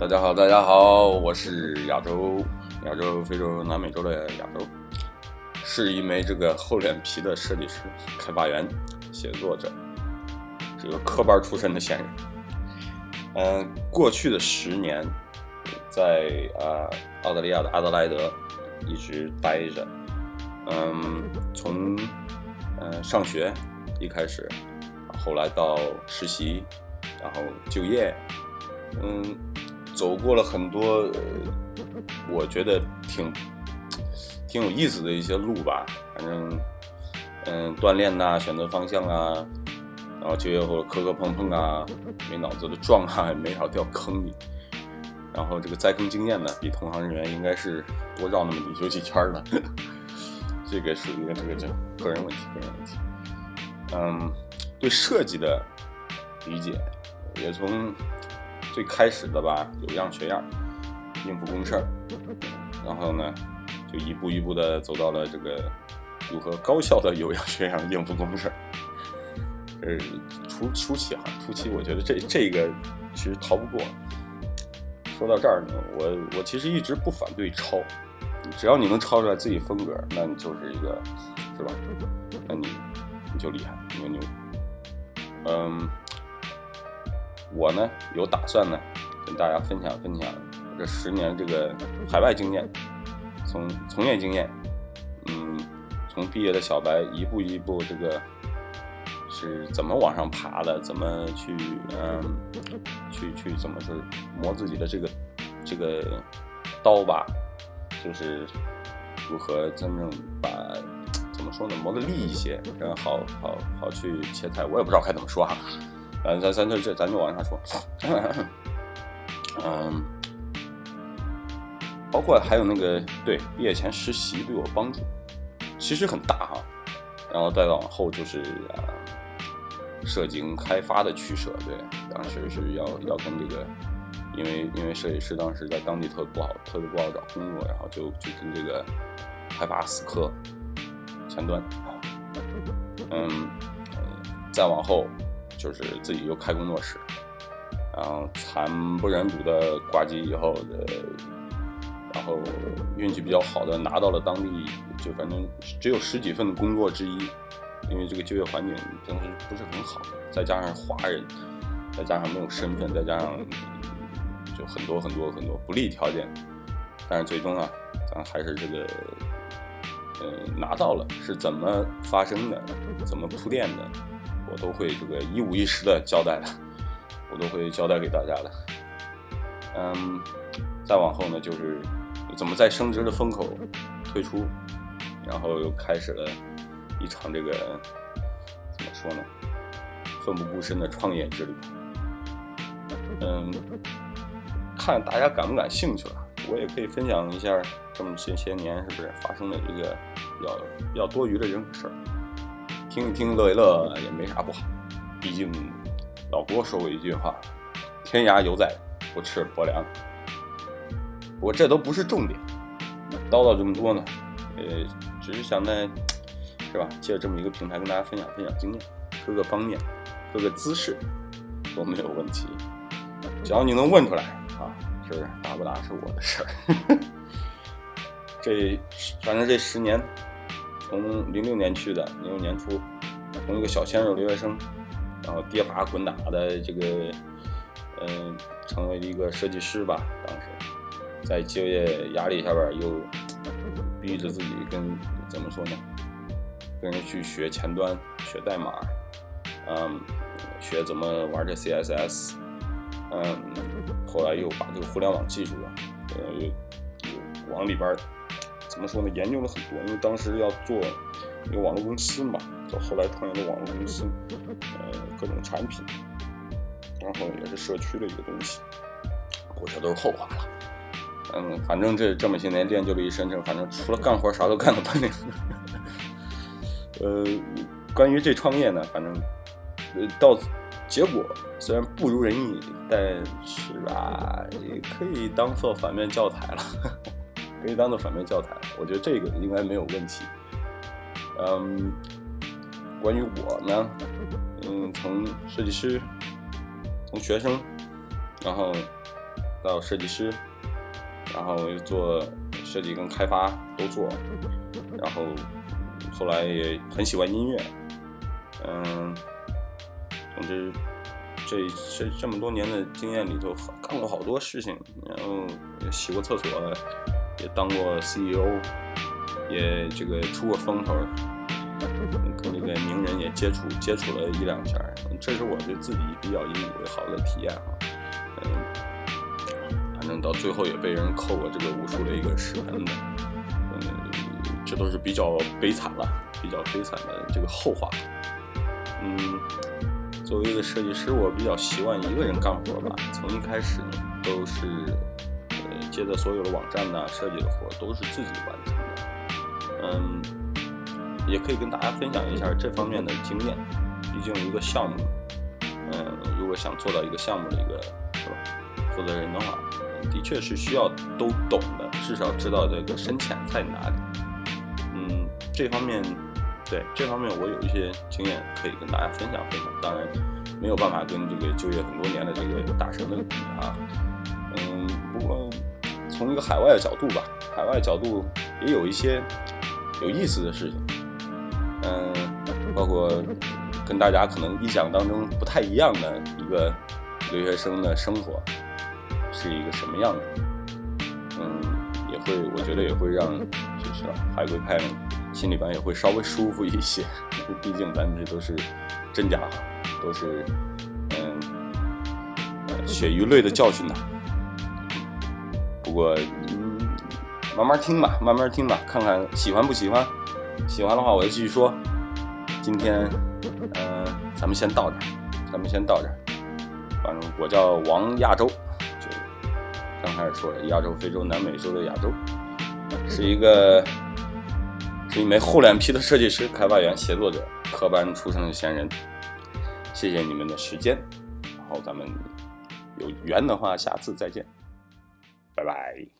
大家好，大家好，我是亚洲、亚洲、非洲、南美洲的亚洲，是一枚这个厚脸皮的设计师、开发员、写作者，是个科班出身的闲人。嗯，过去的十年，在啊澳大利亚的阿德莱德一直待着。嗯，从嗯上学一开始，后来到实习，然后就业，嗯。走过了很多，我觉得挺挺有意思的一些路吧。反正，嗯，锻炼呐，选择方向啊，然后就业后磕磕碰碰啊，没脑子的撞啊，没少掉坑里。然后这个栽坑经验呢，比同行人员应该是多绕那么几几圈的。这个属于这个叫个人问题，个人问题。嗯，对设计的理解也从。最开始的吧，有样学样，应付公事儿，然后呢，就一步一步的走到了这个如何高效的有样学样应付公事儿。呃，初初期哈，初期我觉得这这个其实逃不过。说到这儿呢，我我其实一直不反对抄，只要你能抄出来自己风格，那你就是一个，是吧？那你你就厉害，你就牛。嗯。我呢有打算呢，跟大家分享分享这十年这个海外经验，从从业经验，嗯，从毕业的小白一步一步这个是怎么往上爬的，怎么去嗯去去怎么说磨自己的这个这个刀吧，就是如何真正把怎么说呢磨得利一些，然后好好好去切菜，我也不知道该怎么说哈。咱咱咱就这，咱就往下说。嗯，包括还有那个对毕业前实习对我帮助，其实很大哈。然后再往后就是啊，设计跟开发的取舍。对，当时是要要跟这个，因为因为设计师当时在当地特别不好，特别不好找工作，然后就就跟这个开发死磕前端。嗯，再往后。就是自己又开工作室，然后惨不忍睹的挂机以后，呃，然后运气比较好的拿到了当地就反正只有十几份的工作之一，因为这个就业环境真的是不是很好，再加上华人，再加上没有身份，再加上就很多很多很多不利条件，但是最终啊，咱还是这个呃拿到了，是怎么发生的，怎么铺垫的。我都会这个一五一十的交代的，我都会交代给大家的。嗯，再往后呢，就是怎么在升职的风口退出，然后又开始了一场这个怎么说呢，奋不顾身的创业之旅。嗯，看大家感不感兴趣了，我也可以分享一下这么些些年是不是发生的一个比较比较多余的人和事儿。听一听乐一乐也没啥不好，毕竟老郭说过一句话：“天涯犹在，不吃薄粮。”不过这都不是重点，叨叨这么多呢，呃，只是想在是吧，借这么一个平台跟大家分享分享经验，各个方面、各个姿势都没有问题，只要你能问出来啊，是答不答是我的事儿。这反正这十年。从零六年去的，零六年初，从一个小鲜肉留学生，然后跌爬滚打的这个，嗯，成为一个设计师吧。当时在就业压力下边，又逼着自己跟怎么说呢，跟人去学前端，学代码，嗯，学怎么玩这 CSS，嗯，后来又把这个互联网技术啊，呃，又往里边。怎么说呢？研究了很多，因为当时要做一个网络公司嘛，到后来创业的网络公司，呃，各种产品，然后也是社区的一个东西，不过这都是后话了。嗯，反正这这么些年练就了一身，反正除了干活啥都干了半年。呃，关于这创业呢，反正呃到结果虽然不如人意，但是吧，也可以当做反面教材了。可以当做反面教材，我觉得这个应该没有问题。嗯，关于我呢，嗯，从设计师，从学生，然后到设计师，然后又做设计跟开发都做，然后后来也很喜欢音乐，嗯，总之这这这么多年的经验里头干过好多事情，然后洗过厕所，也当过 CEO，也这个出过风头。跟这个名人也接触接触了一两下，这是我对自己比较引以为豪的体验啊。嗯，反正到最后也被人扣过这个无数的一个屎盆子，嗯，这都是比较悲惨了，比较悲惨的这个后话。嗯，作为一个设计师，我比较习惯一个人干活吧，从一开始都是接的所有的网站呢设计的活都是自己完成的，嗯。也可以跟大家分享一下这方面的经验，毕竟一个项目，嗯，如果想做到一个项目的一个是吧负责人的话，的确是需要都懂的，至少知道这个深浅在哪里。嗯，这方面，对这方面我有一些经验可以跟大家分享分享。当然，没有办法跟这个就业很多年的这个大神们比啊。嗯，不过从一个海外的角度吧，海外角度也有一些有意思的事情。嗯，包括跟大家可能印象当中不太一样的一个留学生的生活是一个什么样的？嗯，也会，我觉得也会让就是海归派心里边也会稍微舒服一些，毕竟咱这都是真家伙，都是嗯血与泪的教训呐。不过嗯，慢慢听吧，慢慢听吧，看看喜欢不喜欢。喜欢的话，我就继续说。今天，嗯，咱们先到这，咱们先到这儿。反正我叫王亚洲，就刚开始说的亚洲、非洲、南美洲的亚洲，是一个是一枚厚脸皮的设计师、开发员、协作者，科班出身的闲人。谢谢你们的时间，然后咱们有缘的话，下次再见，拜拜。